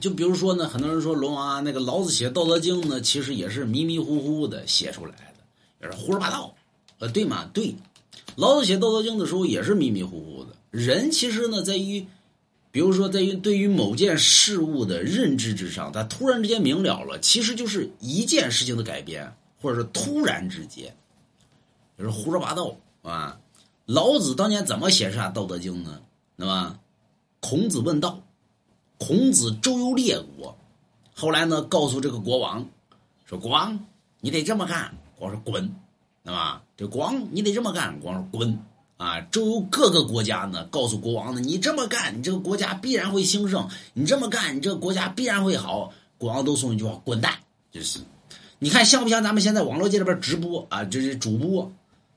就比如说呢，很多人说龙王啊，那个老子写《道德经》呢，其实也是迷迷糊糊的写出来的，也是胡说八道，呃，对吗？对，老子写《道德经》的时候也是迷迷糊糊的。人其实呢，在于，比如说在于对于某件事物的认知之上，他突然之间明了了，其实就是一件事情的改变，或者是突然之间，就是胡说八道啊。老子当年怎么写下《道德经》呢？那么？孔子问道。孔子周游列国，后来呢，告诉这个国王说：“国王，你得这么干。”国王说：“滚，对吧？”这国王你得这么干。国王说：“滚。”啊，周游各个国家呢，告诉国王呢：“你这么干，你这个国家必然会兴盛；你这么干，你这个国家必然会好。”国王都送一句话：“滚蛋！”就是，你看像不像咱们现在网络界里边直播啊？这是主播。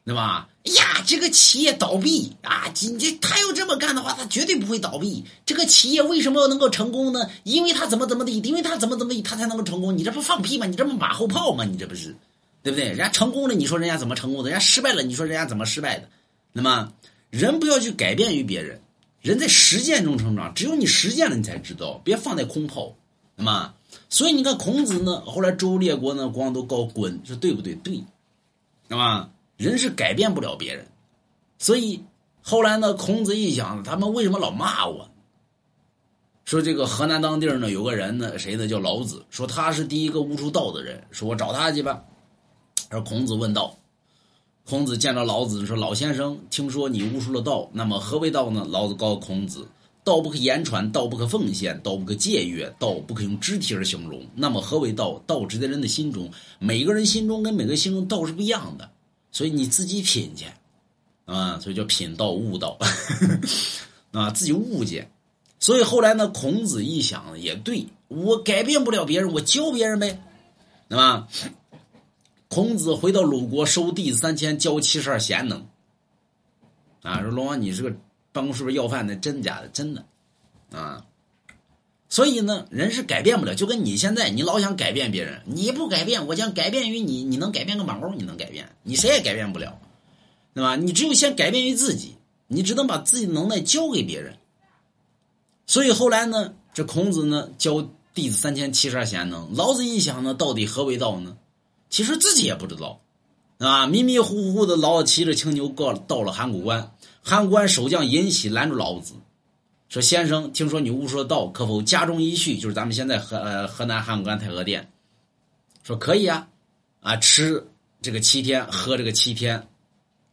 对吧？呀，这个企业倒闭啊！你这他要这么干的话，他绝对不会倒闭。这个企业为什么能够成功呢？因为他怎么怎么的，因为他怎么怎么，他才能够成功。你这不放屁吗？你这不马后炮吗？你这不是，对不对？人家成功了，你说人家怎么成功的？人家失败了，你说人家怎么失败的？那么，人不要去改变于别人，人在实践中成长。只有你实践了，你才知道，别放在空炮。那么，所以你看孔子呢，后来周列国呢，光都告滚，说对不对？对，那么。人是改变不了别人，所以后来呢，孔子一想，他们为什么老骂我？说这个河南当地呢，有个人呢，谁呢？叫老子，说他是第一个悟出道的人，说我找他去吧。而孔子问道，孔子见到老子说：“老先生，听说你悟出了道，那么何为道呢？”老子告诉孔子：“道不可言传，道不可奉献，道不可僭越，道不可用肢体而形容。那么何为道？道只在人的心中，每个人心中跟每个心中道是不一样的。”所以你自己品去，啊，所以叫品道悟道，啊，自己悟去。所以后来呢，孔子一想也对，我改变不了别人，我教别人呗，对吧？孔子回到鲁国，收弟子三千，教七十二贤能。啊，说龙王，你是个办公室不是要饭的，真的假的？真的，啊。所以呢，人是改变不了，就跟你现在，你老想改变别人，你不改变，我想改变于你，你能改变个毛？你能改变？你谁也改变不了，对吧？你只有先改变于自己，你只能把自己的能耐交给别人。所以后来呢，这孔子呢教弟子三千七十二贤能，老子一想呢，到底何为道呢？其实自己也不知道，啊，迷迷糊糊的，老子骑着青牛过到了函谷关，函谷关守将尹喜拦住老子。说先生，听说你悟出了道，可否家中一叙？就是咱们现在河呃河南函谷关太和殿。说可以啊，啊吃这个七天，喝这个七天。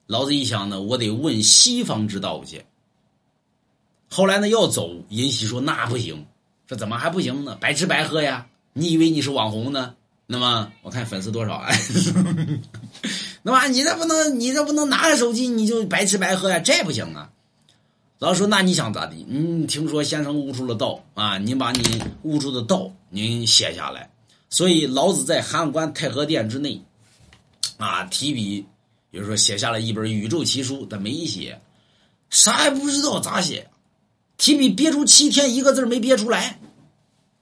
老子一想呢，我得问西方之道去。后来呢要走，尹喜说那不行，说怎么还不行呢？白吃白喝呀！你以为你是网红呢？那么我看粉丝多少啊？那么你这不能，你这不能拿着手机你就白吃白喝呀？这不行啊！老师说：“那你想咋地？嗯，听说先生悟出了道啊，您把你悟出的道您写下来。所以老子在函关太和殿之内，啊，提笔，比如说写下了一本宇宙奇书，但没写，啥也不知道咋写，提笔憋出七天，一个字没憋出来，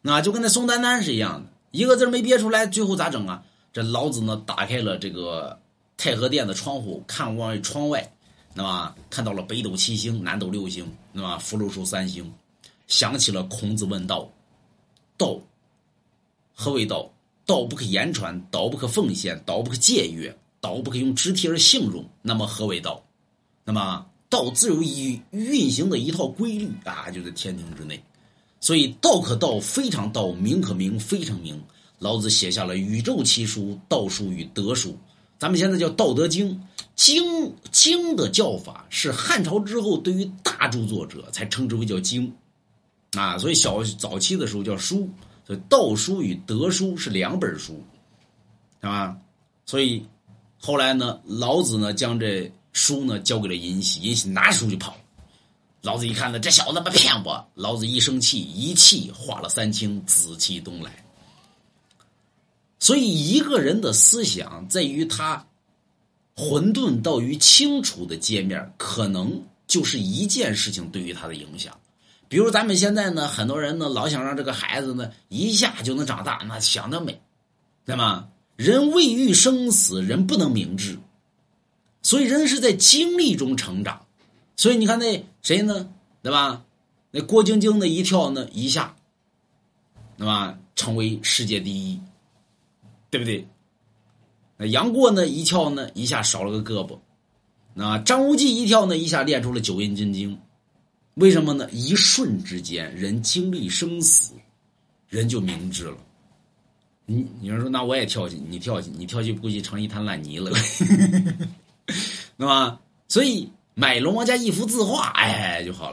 那就跟那宋丹丹是一样的，一个字没憋出来，最后咋整啊？这老子呢，打开了这个太和殿的窗户，看望窗外。”那么看到了北斗七星，南斗六星，那么福禄寿三星，想起了孔子问道：“道何为道？道不可言传，道不可奉献，道不可僭越，道不可用肢体而形容。那么何为道？那么道自有一运行的一套规律啊，就在天庭之内。所以道可道，非常道；名可名，非常名。老子写下了宇宙奇书、道书与德书，咱们现在叫《道德经》。”经经的叫法是汉朝之后对于大著作者才称之为叫经，啊，所以小早期的时候叫书，所以道书与德书是两本书，是吧？所以后来呢，老子呢将这书呢交给了尹喜，尹喜拿书就跑，老子一看呢，这小子不骗我，老子一生气，一气化了三清，紫气东来。所以一个人的思想在于他。混沌到于清楚的界面，可能就是一件事情对于他的影响。比如咱们现在呢，很多人呢老想让这个孩子呢一下就能长大，那想得美，对吗？人未遇生死，人不能明智，所以人是在经历中成长。所以你看那谁呢，对吧？那郭晶晶的一跳，呢一下对吧？成为世界第一，对不对？那杨过呢？一跳呢，一下少了个胳膊。那张无忌一跳呢，一下练出了九阴真经。为什么呢？一瞬之间，人经历生死，人就明智了。你有人说，那我也跳去，你跳去，你跳去，估计成一滩烂泥了，那么，所以买龙王家一幅字画，哎，就好了。